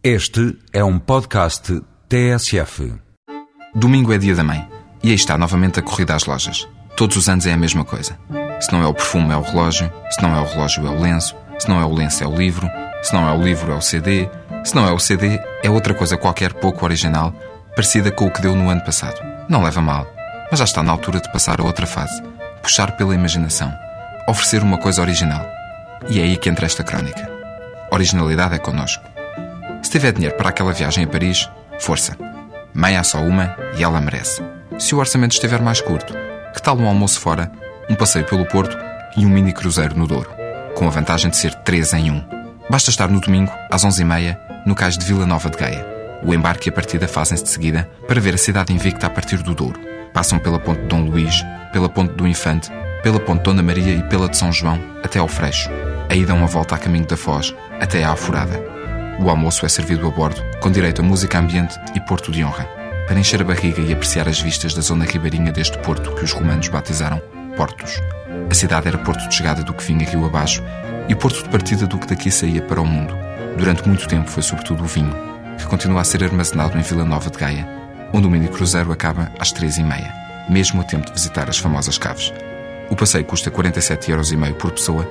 Este é um podcast TSF. Domingo é dia da mãe e aí está novamente a corrida às lojas. Todos os anos é a mesma coisa. Se não é o perfume, é o relógio. Se não é o relógio, é o lenço. Se não é o lenço, é o livro. Se não é o livro, é o CD. Se não é o CD, é outra coisa qualquer pouco original, parecida com o que deu no ano passado. Não leva mal, mas já está na altura de passar a outra fase. Puxar pela imaginação. Oferecer uma coisa original. E é aí que entra esta crónica. Originalidade é connosco. Se tiver dinheiro para aquela viagem a Paris, força. Mãe há só uma e ela merece. Se o orçamento estiver mais curto, que tal um almoço fora, um passeio pelo Porto e um mini cruzeiro no Douro? Com a vantagem de ser três em um. Basta estar no domingo, às 11h30, no cais de Vila Nova de Gaia. O embarque e a partida fazem-se de seguida para ver a cidade invicta a partir do Douro. Passam pela ponte de Dom Luís, pela ponte do Infante, pela ponte Dona Maria e pela de São João, até ao Freixo. Aí dão a volta a caminho da Foz, até à Afurada. O almoço é servido a bordo, com direito a música ambiente e porto de honra, para encher a barriga e apreciar as vistas da zona ribeirinha deste porto que os romanos batizaram Portos. A cidade era porto de chegada do que vinha rio abaixo e porto de partida do que daqui saía para o mundo. Durante muito tempo foi sobretudo o vinho, que continua a ser armazenado em Vila Nova de Gaia, onde o mini cruzeiro acaba às três e meia, mesmo a tempo de visitar as famosas caves. O passeio custa 47,5€ por pessoa,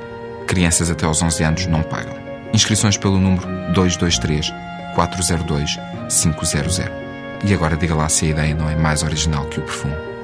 crianças até aos 11 anos não pagam. Inscrições pelo número 223 402 500. E agora diga lá se a ideia não é mais original que o perfume.